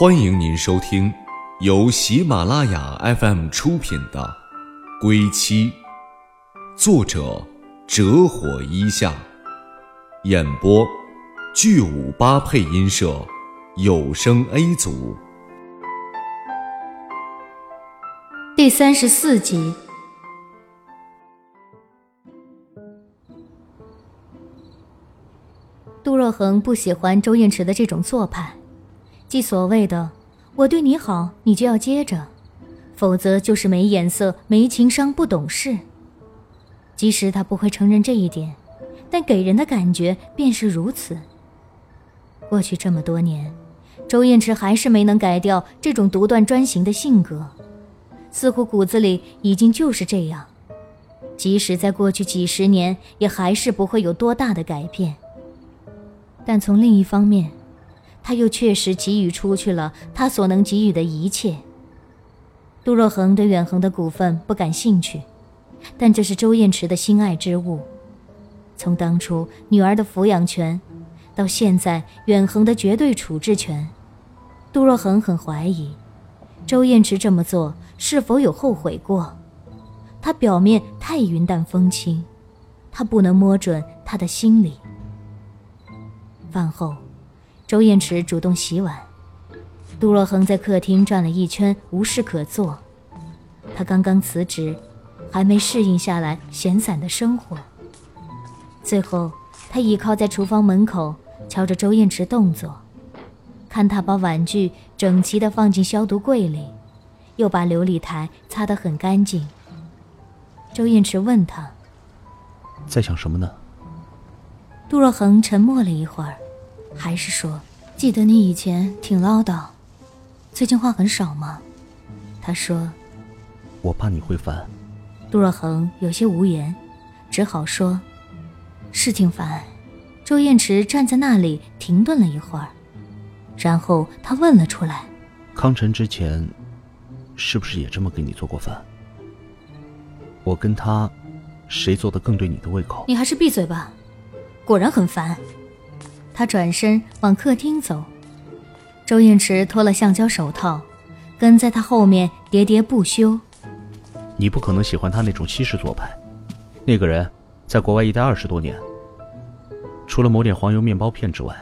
欢迎您收听由喜马拉雅 FM 出品的《归期》，作者折火一下，演播巨五八配音社有声 A 组，第三十四集。杜若恒不喜欢周燕池的这种做派，即所谓的“我对你好，你就要接着”，否则就是没眼色、没情商、不懂事。即使他不会承认这一点，但给人的感觉便是如此。过去这么多年，周燕池还是没能改掉这种独断专行的性格，似乎骨子里已经就是这样。即使在过去几十年，也还是不会有多大的改变。但从另一方面，他又确实给予出去了他所能给予的一切。杜若恒对远恒的股份不感兴趣，但这是周燕池的心爱之物。从当初女儿的抚养权，到现在远恒的绝对处置权，杜若恒很怀疑，周燕池这么做是否有后悔过。他表面太云淡风轻，他不能摸准他的心里。饭后，周燕池主动洗碗，杜若恒在客厅转了一圈，无事可做。他刚刚辞职，还没适应下来闲散的生活。最后，他倚靠在厨房门口，瞧着周燕池动作，看他把碗具整齐地放进消毒柜里，又把琉璃台擦得很干净。周燕池问他：“在想什么呢？”杜若恒沉默了一会儿，还是说：“记得你以前挺唠叨，最近话很少吗？”他说：“我怕你会烦。”杜若恒有些无言，只好说：“是挺烦。”周燕池站在那里停顿了一会儿，然后他问了出来：“康辰之前，是不是也这么给你做过饭？我跟他，谁做的更对你的胃口？”你还是闭嘴吧。果然很烦，他转身往客厅走，周燕池脱了橡胶手套，跟在他后面喋喋不休。你不可能喜欢他那种西式做派，那个人在国外一待二十多年，除了抹点黄油面包片之外，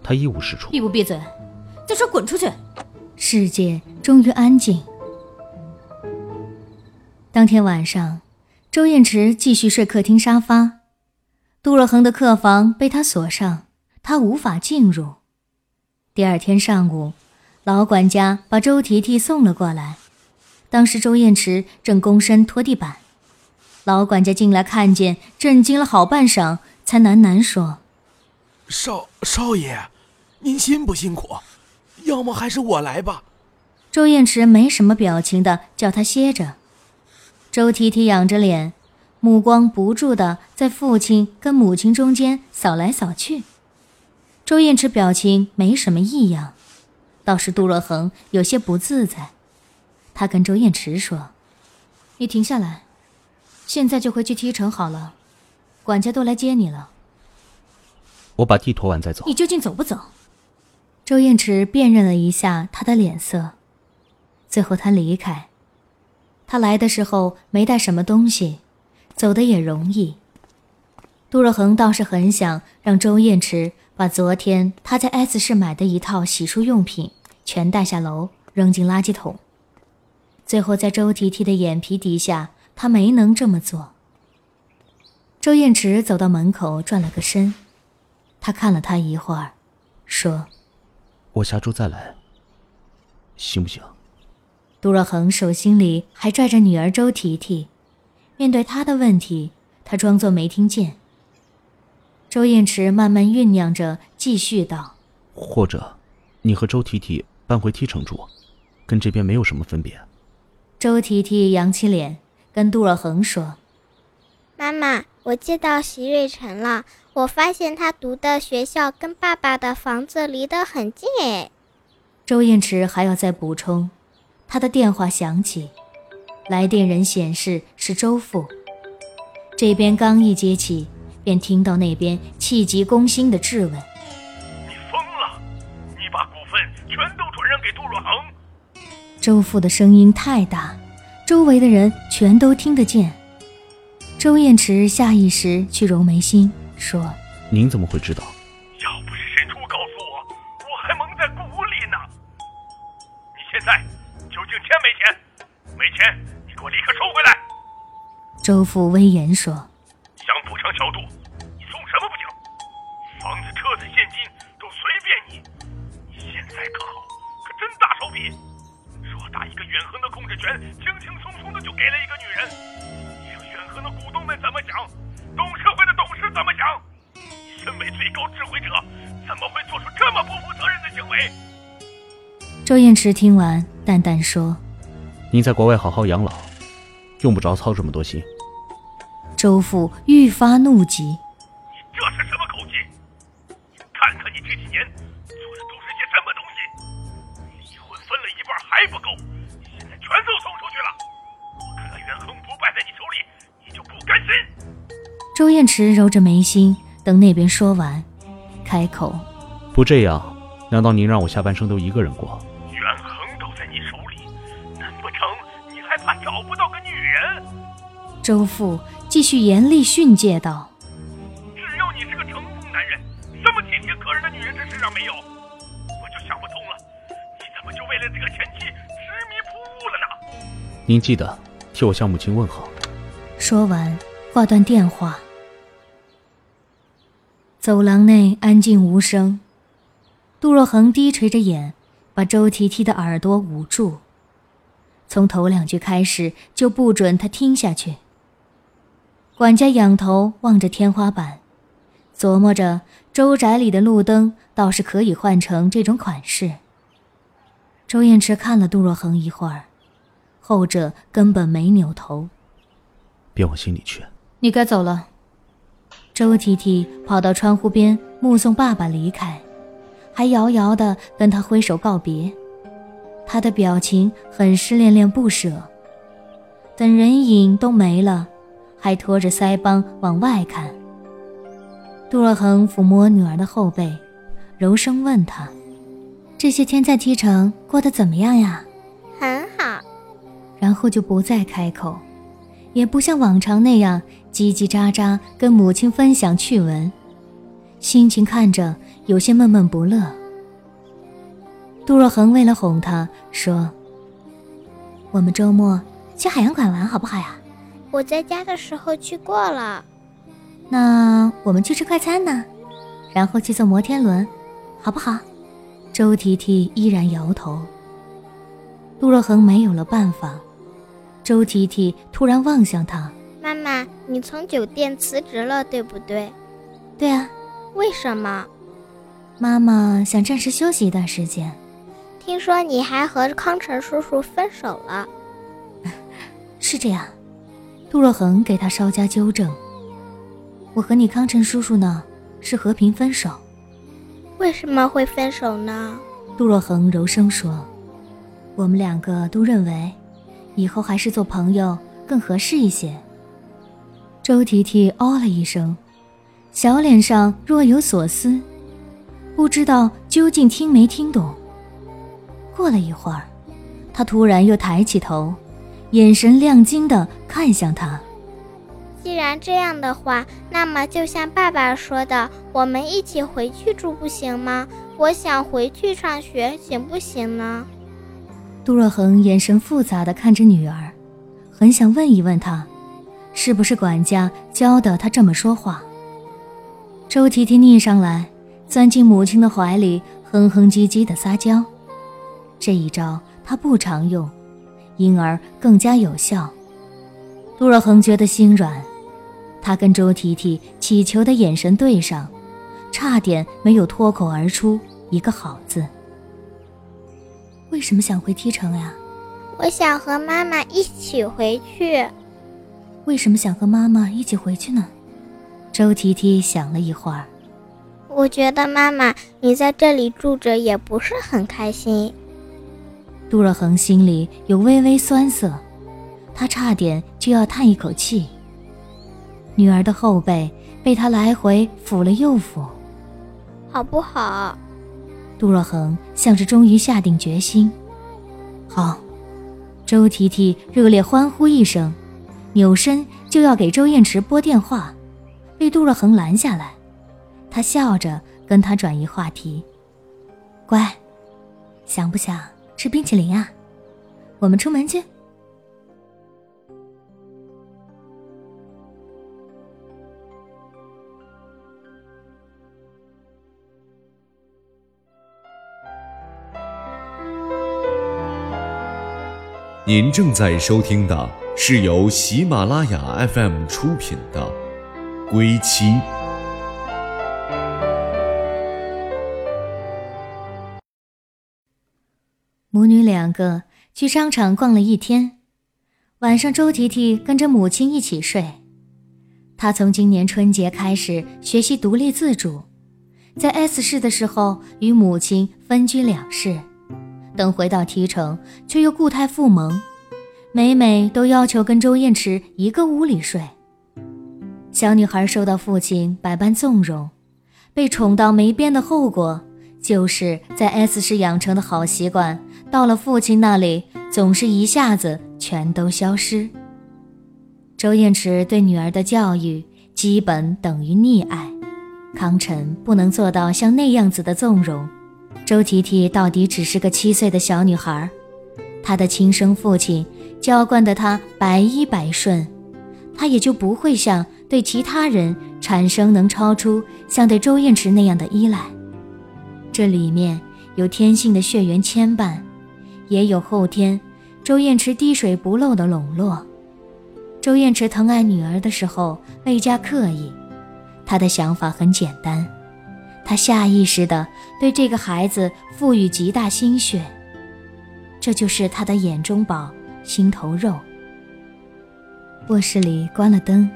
他一无是处。闭不闭嘴？再说滚出去！世界终于安静。当天晚上，周燕池继续睡客厅沙发。杜若恒的客房被他锁上，他无法进入。第二天上午，老管家把周提提送了过来。当时周燕池正躬身拖地板，老管家进来看见，震惊了好半晌，才喃喃说：“少少爷，您辛不辛苦？要么还是我来吧。”周燕池没什么表情的叫他歇着。周提提仰着脸。目光不住的在父亲跟母亲中间扫来扫去，周燕池表情没什么异样，倒是杜若恒有些不自在。他跟周燕池说：“你停下来，现在就回去梯城好了，管家都来接你了。”我把地拖完再走。你究竟走不走？周燕池辨认了一下他的脸色，最后他离开。他来的时候没带什么东西。走的也容易。杜若恒倒是很想让周燕池把昨天他在 S 市买的一套洗漱用品全带下楼扔进垃圾桶。最后在周提提的眼皮底下，他没能这么做。周燕池走到门口转了个身，他看了他一会儿，说：“我下周再来，行不行？”杜若恒手心里还拽着女儿周提提。面对他的问题，他装作没听见。周燕池慢慢酝酿着，继续道：“或者，你和周提提搬回梯城住，跟这边没有什么分别。”周提提扬起脸，跟杜若恒说：“妈妈，我接到席瑞辰了，我发现他读的学校跟爸爸的房子离得很近。”哎，周燕池还要再补充，他的电话响起。来电人显示是周父，这边刚一接起，便听到那边气急攻心的质问：“你疯了？你把股份全都转让给杜若恒周父的声音太大，周围的人全都听得见。周燕池下意识去揉眉心，说：“您怎么会知道？要不是沈初告诉我，我还蒙在鼓里呢。你现在究竟欠没钱？没钱，你给我立刻收回来。”周父威严说：“想补偿小杜，大一个远恒的控制权，轻轻松松的就给了一个女人。你让远恒的股东们怎么想？董事会的董事怎么想？你身为最高指挥者，怎么会做出这么不负责任的行为？”周燕池听完，淡淡说：“您在国外好好养老。”用不着操这么多心。周父愈发怒极：“周燕池揉着眉心，等那边说完，开口：“不这样，难道您让我下半生都一个人过？”权衡都在你手里，难不成你还怕找不到个女人周父继续严厉训诫道：“只要你是个成功男人，什么体贴可人的女人这世上没有，我就想不通了，你怎么就为了这个前妻执迷不悟了呢？”您记得替我向母亲问好。说完，挂断电话。走廊内安静无声，杜若恒低垂着眼，把周提提的耳朵捂住，从头两句开始就不准他听下去。管家仰头望着天花板，琢磨着周宅里的路灯倒是可以换成这种款式。周燕池看了杜若恒一会儿，后者根本没扭头。别往心里去。你该走了。周提提跑到窗户边目送爸爸离开，还遥遥地跟他挥手告别。他的表情很是恋恋不舍。等人影都没了。还拖着腮帮往外看。杜若恒抚摸女儿的后背，柔声问她：“这些天在梯城过得怎么样呀？”“很好。”然后就不再开口，也不像往常那样叽叽喳喳跟母亲分享趣闻，心情看着有些闷闷不乐。杜若恒为了哄她说：“我们周末去海洋馆玩好不好呀？”我在家的时候去过了，那我们去吃快餐呢，然后去坐摩天轮，好不好？周提提依然摇头。杜若恒没有了办法。周提提突然望向他：“妈妈，你从酒店辞职了，对不对？”“对啊。”“为什么？”“妈妈想暂时休息一段时间。”“听说你还和康辰叔叔分手了。”“是这样。”杜若恒给他稍加纠正：“我和你康辰叔叔呢，是和平分手。为什么会分手呢？”杜若恒柔声说：“我们两个都认为，以后还是做朋友更合适一些。”周提提哦了一声，小脸上若有所思，不知道究竟听没听懂。过了一会儿，他突然又抬起头。眼神亮晶的看向他。既然这样的话，那么就像爸爸说的，我们一起回去住不行吗？我想回去上学，行不行呢？杜若恒眼神复杂的看着女儿，很想问一问她，是不是管家教的他这么说话。周提提腻上来，钻进母亲的怀里，哼哼唧唧的撒娇。这一招他不常用。因而更加有效。杜若恒觉得心软，他跟周提提乞求的眼神对上，差点没有脱口而出一个好字。为什么想回梯城呀？我想和妈妈一起回去。为什么想和妈妈一起回去呢？周提提想了一会儿，我觉得妈妈你在这里住着也不是很开心。杜若恒心里有微微酸涩，他差点就要叹一口气。女儿的后背被他来回抚了又抚，好不好？杜若恒像是终于下定决心，好，周提提热烈欢呼一声，扭身就要给周燕池拨电话，被杜若恒拦下来。他笑着跟他转移话题：“乖，想不想吃冰淇淋啊？我们出门去。”您正在收听的是由喜马拉雅 FM 出品的《归期》。母女两个去商场逛了一天，晚上周提提跟着母亲一起睡。他从今年春节开始学习独立自主，在 S 市的时候与母亲分居两室。等回到提城，却又固态复萌，每每都要求跟周燕池一个屋里睡。小女孩受到父亲百般纵容，被宠到没边的后果，就是在 S 市养成的好习惯，到了父亲那里，总是一下子全都消失。周燕池对女儿的教育，基本等于溺爱，康晨不能做到像那样子的纵容。周提提到底只是个七岁的小女孩，她的亲生父亲娇惯得她百依百顺，她也就不会像对其他人产生能超出像对周燕池那样的依赖。这里面有天性的血缘牵绊，也有后天周燕池滴水不漏的笼络。周燕池疼爱女儿的时候倍加刻意，他的想法很简单。他下意识地对这个孩子赋予极大心血，这就是他的眼中宝、心头肉。卧室里关了灯，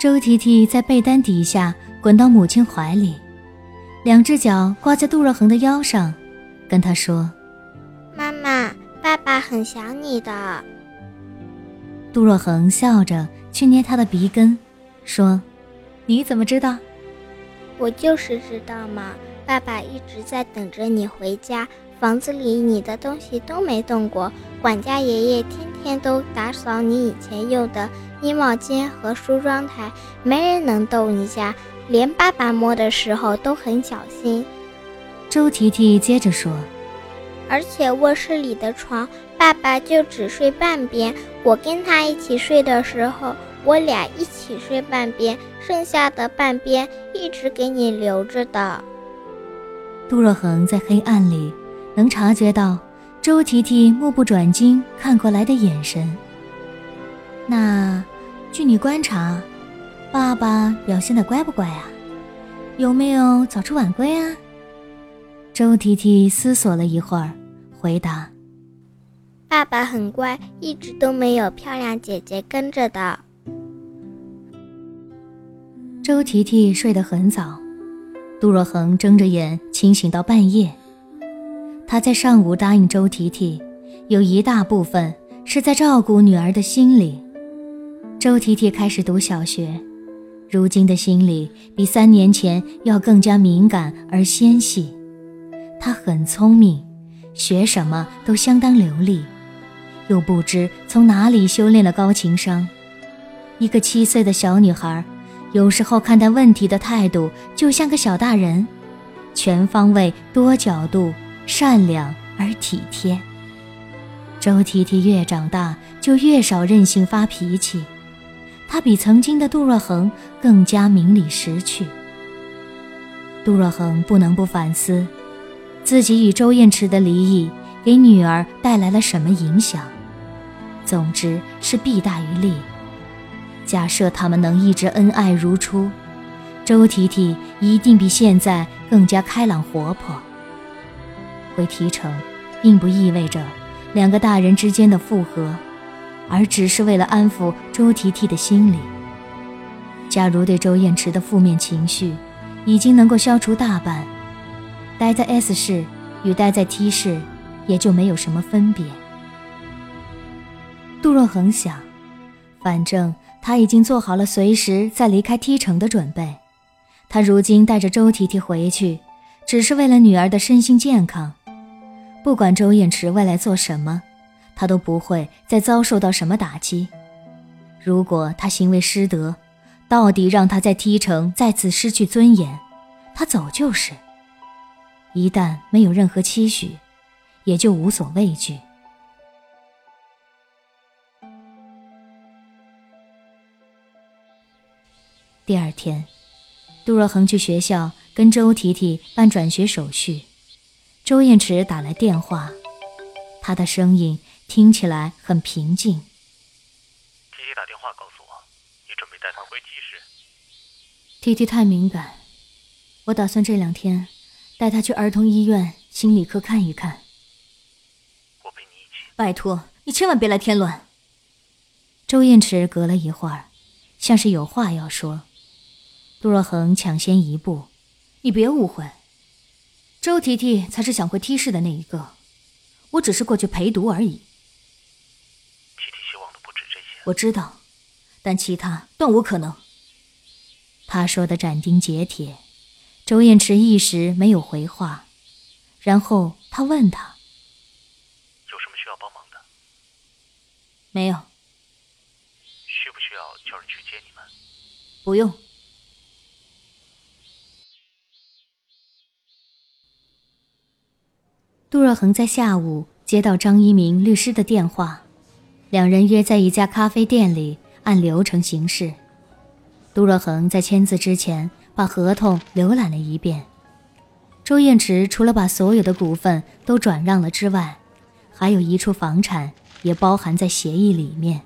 周提提在被单底下滚到母亲怀里，两只脚挂在杜若恒的腰上，跟他说：“妈妈，爸爸很想你的。”杜若恒笑着去捏他的鼻根，说：“你怎么知道？”我就是知道嘛，爸爸一直在等着你回家。房子里你的东西都没动过，管家爷爷天天都打扫你以前用的衣帽间和梳妆台，没人能动一下，连爸爸摸的时候都很小心。周提提接着说：“而且卧室里的床，爸爸就只睡半边，我跟他一起睡的时候。”我俩一起睡半边，剩下的半边一直给你留着的。杜若恒在黑暗里能察觉到周提提目不转睛看过来的眼神。那，据你观察，爸爸表现的乖不乖啊？有没有早出晚归啊？周提提思索了一会儿，回答：“爸爸很乖，一直都没有漂亮姐姐跟着的。”周提提睡得很早，杜若恒睁着眼清醒到半夜。他在上午答应周提提，有一大部分是在照顾女儿的心理。周提提开始读小学，如今的心理比三年前要更加敏感而纤细。她很聪明，学什么都相当流利，又不知从哪里修炼了高情商。一个七岁的小女孩。有时候看待问题的态度就像个小大人，全方位、多角度、善良而体贴。周提提越长大就越少任性发脾气，他比曾经的杜若恒更加明理识趣。杜若恒不能不反思，自己与周燕池的离异给女儿带来了什么影响。总之是弊大于利。假设他们能一直恩爱如初，周提提一定比现在更加开朗活泼。回提成，并不意味着两个大人之间的复合，而只是为了安抚周提提的心理。假如对周燕池的负面情绪已经能够消除大半，待在 S 市与待在 T 市也就没有什么分别。杜若恒想，反正。他已经做好了随时再离开 T 城的准备。他如今带着周提提回去，只是为了女儿的身心健康。不管周燕池未来做什么，他都不会再遭受到什么打击。如果他行为失德，到底让他在梯城再次失去尊严，他走就是。一旦没有任何期许，也就无所畏惧。第二天，杜若恒去学校跟周提提办转学手续。周燕池打来电话，他的声音听起来很平静。提提打电话告诉我，你准备带他回 T 市。提提太敏感，我打算这两天带他去儿童医院心理科看一看。我陪你一起。拜托，你千万别来添乱。周燕池隔了一会儿，像是有话要说。杜若恒抢先一步：“你别误会。”周提提才是想回 T 市的那一个，我只是过去陪读而已。提提希望的不止这些。我知道，但其他断无可能。他说的斩钉截铁，周燕池一时没有回话，然后他问他：“有什么需要帮忙的？”“没有。”“需不需要叫人去接你们？”“不用。”杜若恒在下午接到张一鸣律师的电话，两人约在一家咖啡店里按流程行事。杜若恒在签字之前把合同浏览了一遍。周燕池除了把所有的股份都转让了之外，还有一处房产也包含在协议里面。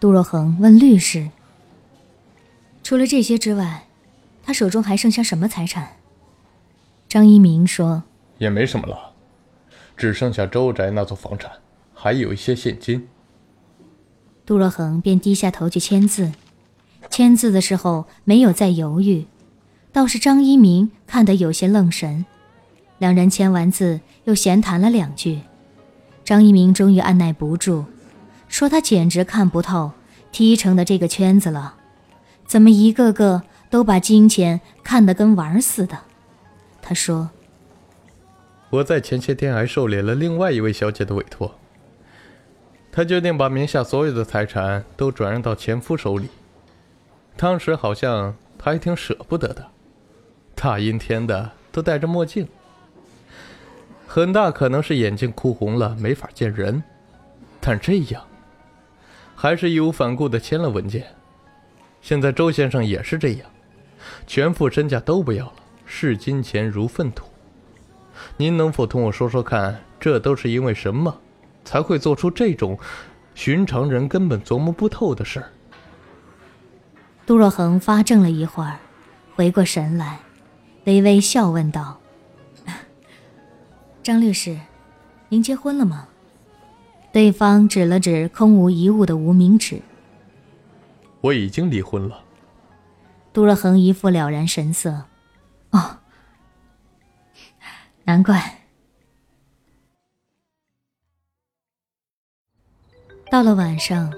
杜若恒问律师：“除了这些之外，他手中还剩下什么财产？”张一鸣说：“也没什么了。”只剩下周宅那座房产，还有一些现金。杜若恒便低下头去签字，签字的时候没有再犹豫，倒是张一鸣看得有些愣神。两人签完字，又闲谈了两句。张一鸣终于按耐不住，说：“他简直看不透 T 城的这个圈子了，怎么一个个都把金钱看得跟玩似的？”他说。我在前些天还受理了另外一位小姐的委托，她决定把名下所有的财产都转让到前夫手里。当时好像她还挺舍不得的，大阴天的都戴着墨镜，很大可能是眼睛哭红了没法见人。但这样，还是义无反顾的签了文件。现在周先生也是这样，全副身家都不要了，视金钱如粪土。您能否同我说说看，这都是因为什么，才会做出这种寻常人根本琢磨不透的事儿？杜若恒发怔了一会儿，回过神来，微微笑问道：“张律师，您结婚了吗？”对方指了指空无一物的无名指：“我已经离婚了。”杜若恒一副了然神色：“哦。”难怪。到了晚上，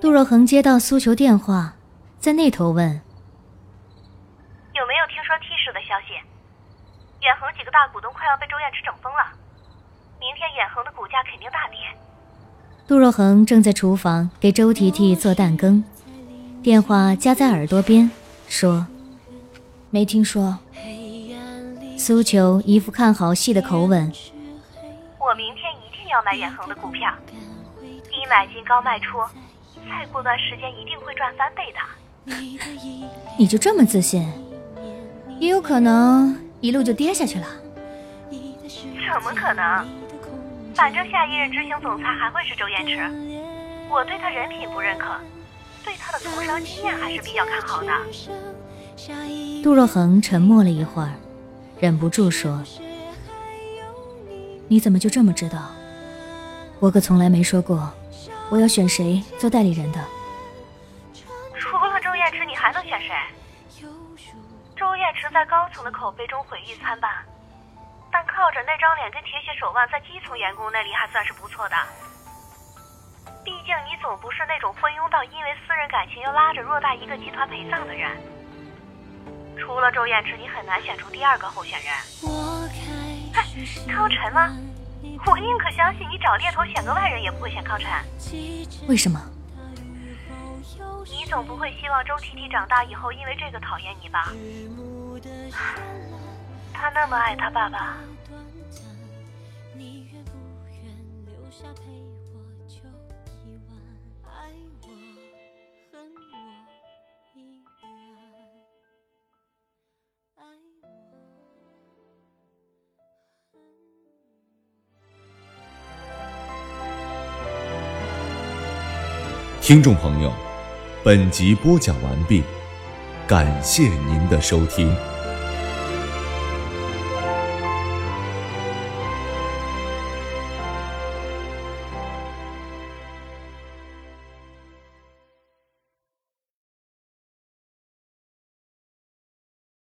杜若恒接到苏球电话，在那头问：“有没有听说 T 市的消息？远恒几个大股东快要被周燕池整疯了，明天远恒的股价肯定大跌。”杜若恒正在厨房给周提提做蛋羹，电话夹在耳朵边，说：“没听说。”苏球一副看好戏的口吻：“我明天一定要买远恒的股票，低买进高卖出，再过段时间一定会赚翻倍的。”你就这么自信？也有可能一路就跌下去了。怎么可能？反正下一任执行总裁还会是周延池，我对他人品不认可，对他的从商经验还是比较看好的。杜若恒沉默了一会儿。忍不住说：“你怎么就这么知道？我可从来没说过我要选谁做代理人的。除了周燕池，你还能选谁？周燕池在高层的口碑中毁誉参半，但靠着那张脸跟铁血手腕，在基层员工那里还算是不错的。毕竟你总不是那种昏庸到因为私人感情要拉着偌大一个集团陪葬的人。”除了周燕池，你很难选出第二个候选人。哼，康晨吗？我宁可相信你找猎头选个外人也不会选康辰。为什么？你总不会希望周提提长大以后因为这个讨厌你吧？他那么爱他爸爸。听众朋友，本集播讲完毕，感谢您的收听。